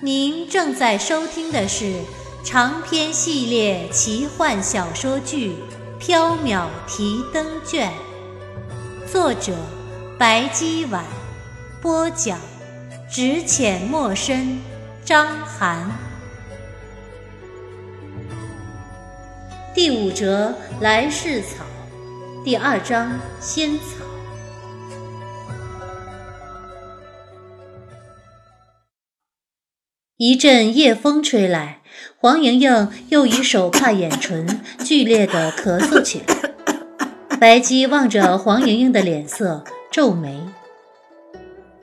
您正在收听的是长篇系列奇幻小说剧《缥缈提灯卷》，作者白姬婉，播讲只浅墨深，张涵。第五折来世草，第二章仙草。一阵夜风吹来，黄莹莹又以手帕掩唇，剧烈的咳嗽起来。白姬望着黄莹莹的脸色，皱眉：“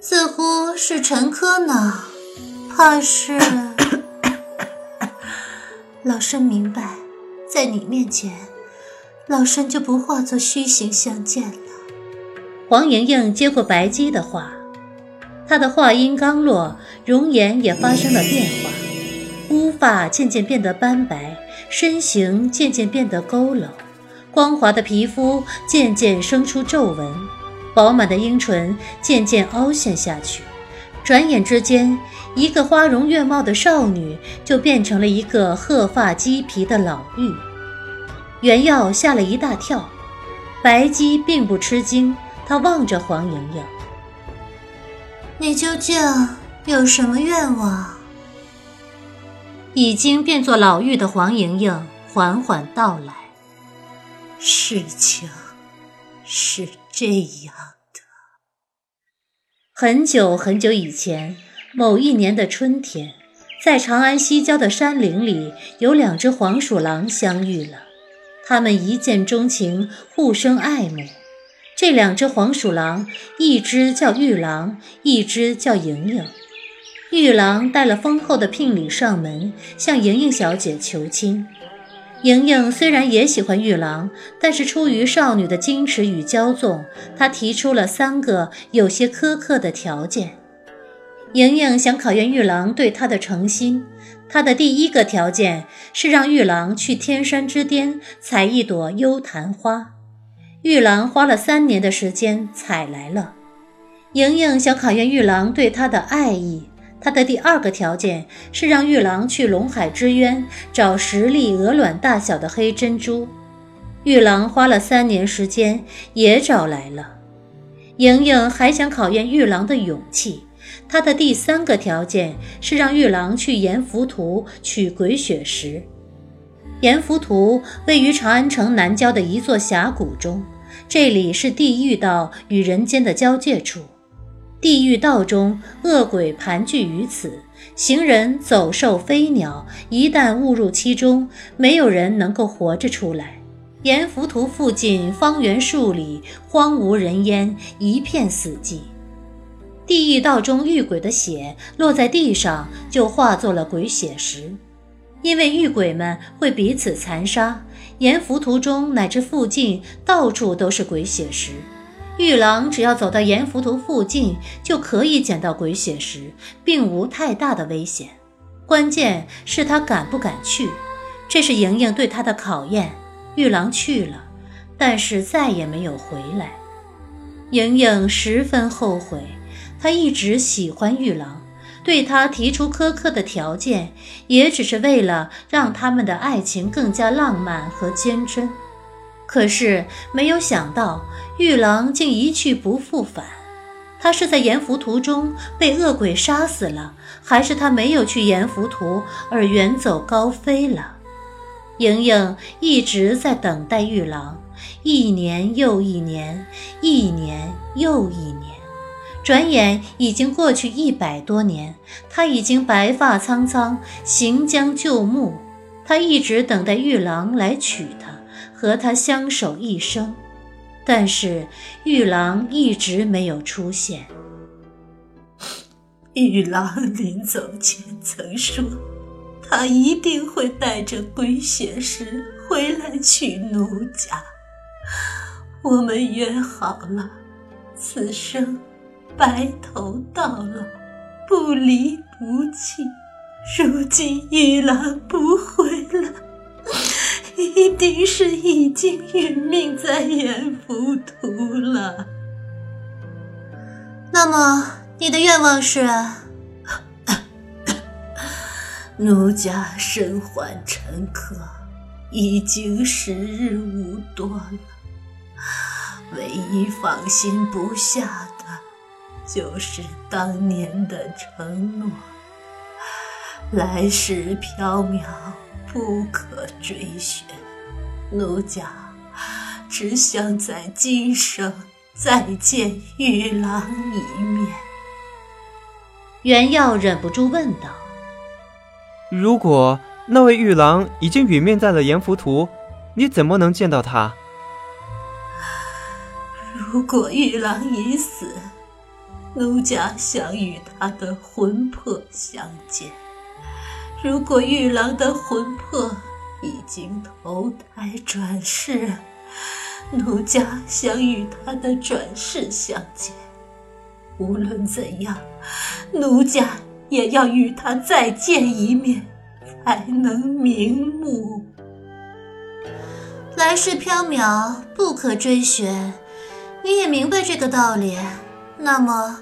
似乎是沉疴呢，怕是 老身明白，在你面前，老身就不化作虚形相见了。”黄莹莹接过白姬的话。她的话音刚落，容颜也发生了变化，乌发渐渐变得斑白，身形渐渐变得佝偻，光滑的皮肤渐渐生出皱纹，饱满的樱唇渐渐凹陷下去。转眼之间，一个花容月貌的少女就变成了一个鹤发鸡皮的老妪。袁耀吓了一大跳，白姬并不吃惊，她望着黄莹莹。你究竟有什么愿望？已经变作老妪的黄莹莹缓缓道来：“事情是这样的。很久很久以前，某一年的春天，在长安西郊的山林里，有两只黄鼠狼相遇了。他们一见钟情，互生爱慕。”这两只黄鼠狼，一只叫玉郎，一只叫莹莹。玉郎带了丰厚的聘礼上门，向莹莹小姐求亲。莹莹虽然也喜欢玉郎，但是出于少女的矜持与骄纵，她提出了三个有些苛刻的条件。莹莹想考验玉郎对她的诚心。她的第一个条件是让玉郎去天山之巅采一朵幽昙花。玉郎花了三年的时间采来了。莹莹想考验玉郎对她的爱意，她的第二个条件是让玉郎去龙海之渊找十粒鹅卵大小的黑珍珠。玉郎花了三年时间也找来了。莹莹还想考验玉郎的勇气，她的第三个条件是让玉郎去阎浮屠取鬼血石。阎浮屠位于长安城南郊的一座峡谷中。这里是地狱道与人间的交界处，地狱道中恶鬼盘踞于此，行人、走兽、飞鸟一旦误入其中，没有人能够活着出来。阎浮屠附近方圆数里荒无人烟，一片死寂。地狱道中遇鬼的血落在地上，就化作了鬼血石，因为遇鬼们会彼此残杀。沿浮屠中乃至附近，到处都是鬼血石。玉郎只要走到沿浮屠附近，就可以捡到鬼血石，并无太大的危险。关键是他敢不敢去，这是莹莹对他的考验。玉郎去了，但是再也没有回来。莹莹十分后悔，她一直喜欢玉郎。对他提出苛刻的条件，也只是为了让他们的爱情更加浪漫和坚贞。可是没有想到，玉郎竟一去不复返。他是在阎浮屠中被恶鬼杀死了，还是他没有去阎浮屠而远走高飞了？莹莹一直在等待玉郎，一年又一年，一年又一年。转眼已经过去一百多年，他已经白发苍苍，行将就木。他一直等待玉郎来娶她，和他相守一生。但是玉郎一直没有出现。玉郎临走前曾说：“他一定会带着龟血石回来娶奴家。我们约好了，此生白头到老，不离不弃。如今一郎不回了，一定是已经殒命在阎浮屠了。那么，你的愿望是？奴家身患沉疴，已经时日无多了。唯一放心不下的，就是当年的承诺。来世缥缈，不可追寻。奴家只想在今生再见玉郎一面。袁耀忍不住问道：“如果那位玉郎已经殒命在了阎浮屠，你怎么能见到他？”如果玉郎已死，奴家想与他的魂魄相见。如果玉郎的魂魄已经投胎转世，奴家想与他的转世相见。无论怎样，奴家也要与他再见一面，才能瞑目。来世缥缈，不可追寻，你也明白这个道理。那么，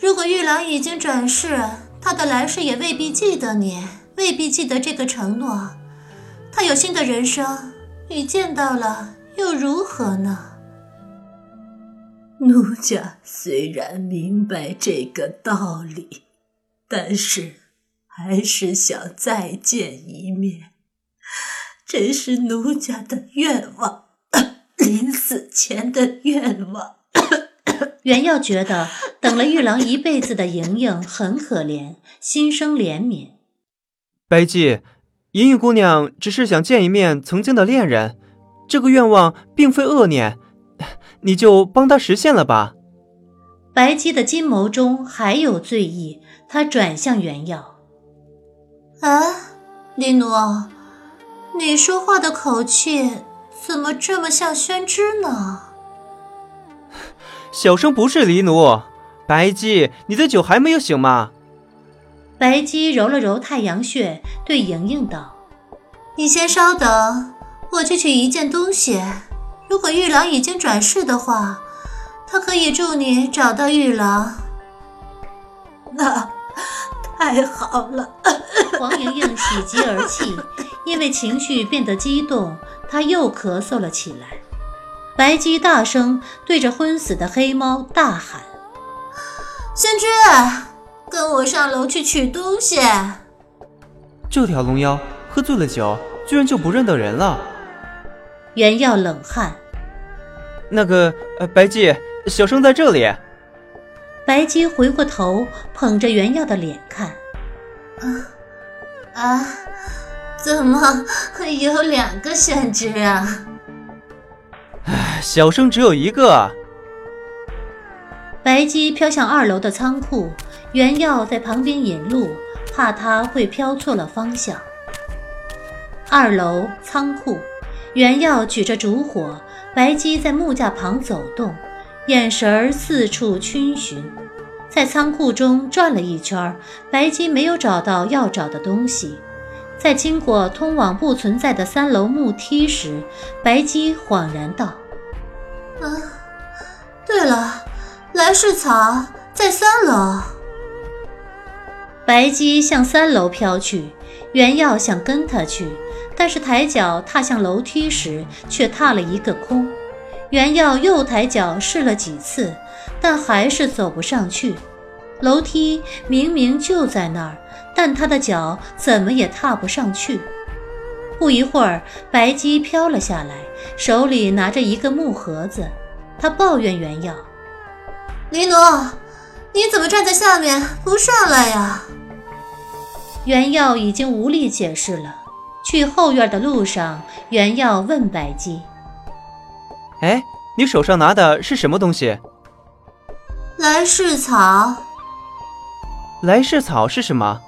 如果玉郎已经转世，他的来世也未必记得你。未必记得这个承诺，他有新的人生，你见到了又如何呢？奴家虽然明白这个道理，但是还是想再见一面，这是奴家的愿望，临死前的愿望。袁耀觉得等了玉郎一辈子的莹莹很可怜，心生怜悯。白姬，莹莹姑娘只是想见一面曾经的恋人，这个愿望并非恶念，你就帮她实现了吧。白姬的金眸中还有醉意，她转向袁耀：“啊，李奴，你说话的口气怎么这么像宣之呢？”小生不是黎奴，白姬，你的酒还没有醒吗？白姬揉了揉太阳穴，对莹莹道：“你先稍等，我去取一件东西。如果玉郎已经转世的话，他可以助你找到玉郎。”那太好了！黄莹莹喜极而泣，因为情绪变得激动，她又咳嗽了起来。白姬大声对着昏死的黑猫大喊：“仙君！”跟我上楼去取东西。这条龙妖喝醉了酒，居然就不认得人了。袁耀冷汗。那个，呃，白姬，小生在这里。白姬回过头，捧着袁耀的脸看。啊啊，怎么有两个宣之啊？小生只有一个。白姬飘向二楼的仓库。袁耀在旁边引路，怕他会飘错了方向。二楼仓库，袁耀举着烛火，白姬在木架旁走动，眼神四处逡巡，在仓库中转了一圈，白姬没有找到要找的东西。在经过通往不存在的三楼木梯时，白姬恍然道：“啊，对了，来世草在三楼。”白姬向三楼飘去，袁耀想跟他去，但是抬脚踏向楼梯时却踏了一个空。袁耀又抬脚试了几次，但还是走不上去。楼梯明明就在那儿，但他的脚怎么也踏不上去。不一会儿，白姬飘了下来，手里拿着一个木盒子。他抱怨袁耀：“黎奴，你怎么站在下面不上来呀？”袁耀已经无力解释了。去后院的路上，袁耀问白姬：“哎，你手上拿的是什么东西？”“来世草。”“来世草是什么？”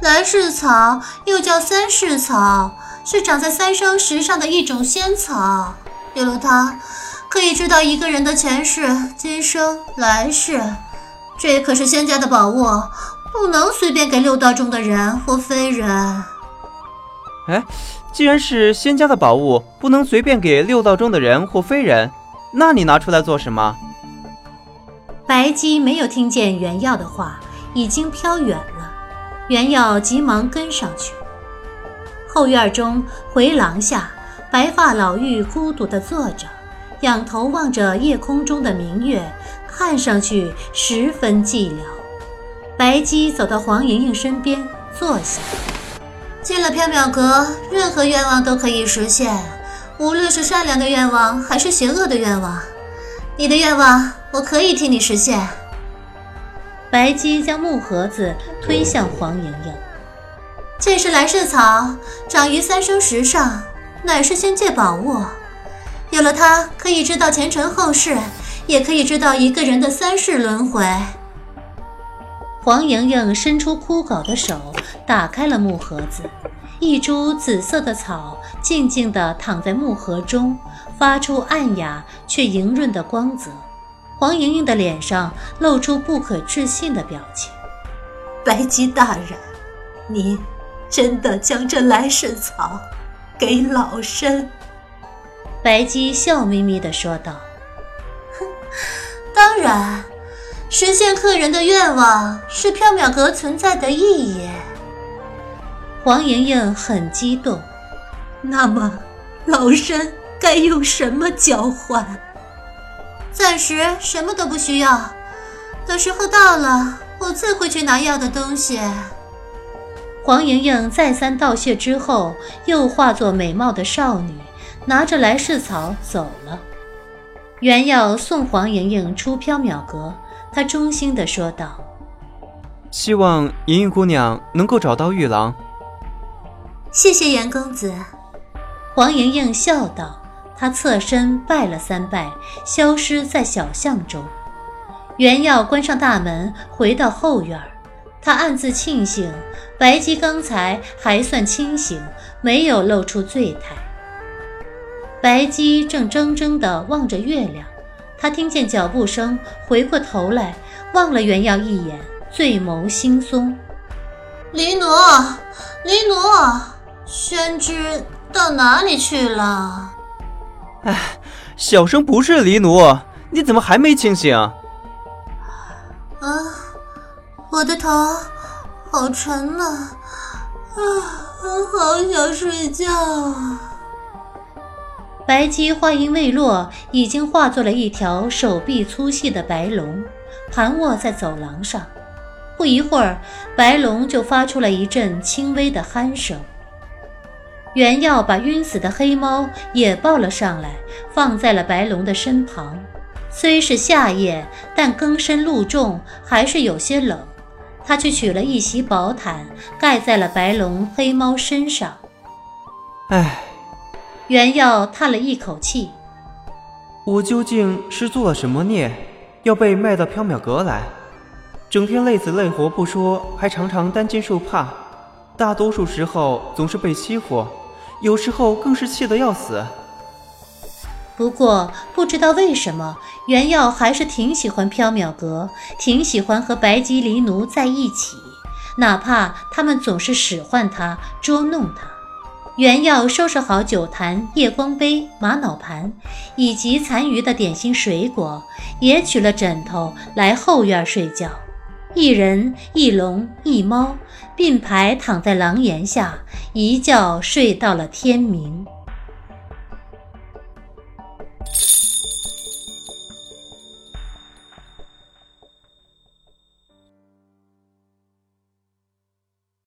来世草又叫三世草，是长在三生石上的一种仙草。有了它，可以知道一个人的前世、今生、来世。这可是仙家的宝物，不能随便给六道中的人或非人。哎，既然是仙家的宝物，不能随便给六道中的人或非人，那你拿出来做什么？白姬没有听见袁耀的话，已经飘远了。袁耀急忙跟上去。后院中回廊下，白发老妪孤独地坐着，仰头望着夜空中的明月，看上去十分寂寥。白姬走到黄莹莹身边坐下。进了缥缈阁，任何愿望都可以实现，无论是善良的愿望还是邪恶的愿望。你的愿望，我可以替你实现。白姬将木盒子推向黄莹莹。这是来世草，长于三生石上，乃是仙界宝物。有了它，可以知道前尘后世，也可以知道一个人的三世轮回。黄莹莹伸出枯槁的手，打开了木盒子，一株紫色的草静静地躺在木盒中，发出暗哑却莹润的光泽。黄莹莹的脸上露出不可置信的表情。白姬大人，你真的将这来世草给老身？白姬笑眯眯地说道：“哼，当然，实现客人的愿望是缥缈阁存在的意义。”黄莹莹很激动。那么，老身该用什么交换？暂时什么都不需要，等时候到了，我自会去拿要的东西。黄莹莹再三道谢之后，又化作美貌的少女，拿着来世草走了。原要送黄莹莹出缥缈阁，她衷心地说道：“希望莹莹姑娘能够找到玉郎。”谢谢严公子。黄莹莹笑道。他侧身拜了三拜，消失在小巷中。袁耀关上大门，回到后院。他暗自庆幸，白姬刚才还算清醒，没有露出醉态。白姬正怔怔地望着月亮，他听见脚步声，回过头来望了袁耀一眼，醉眸惺忪：“黎奴，黎奴，宣之到哪里去了？”哎，小生不是黎奴，你怎么还没清醒？啊，我的头好沉呐，啊，好想睡觉啊。白姬话音未落，已经化作了一条手臂粗细的白龙，盘卧在走廊上。不一会儿，白龙就发出了一阵轻微的鼾声。袁耀把晕死的黑猫也抱了上来，放在了白龙的身旁。虽是夏夜，但更深露重，还是有些冷。他去取了一袭薄毯，盖在了白龙、黑猫身上。唉，原耀叹了一口气：“我究竟是做了什么孽，要被卖到缥缈阁来？整天累死累活不说，还常常担惊受怕，大多数时候总是被欺负。”有时候更是气得要死。不过不知道为什么，袁耀还是挺喜欢缥缈阁，挺喜欢和白吉离奴在一起，哪怕他们总是使唤他、捉弄他。袁耀收拾好酒坛、夜光杯、玛瑙盘，以及残余的点心水果，也取了枕头来后院睡觉。一人一龙一猫并排躺在廊檐下一觉睡到了天明。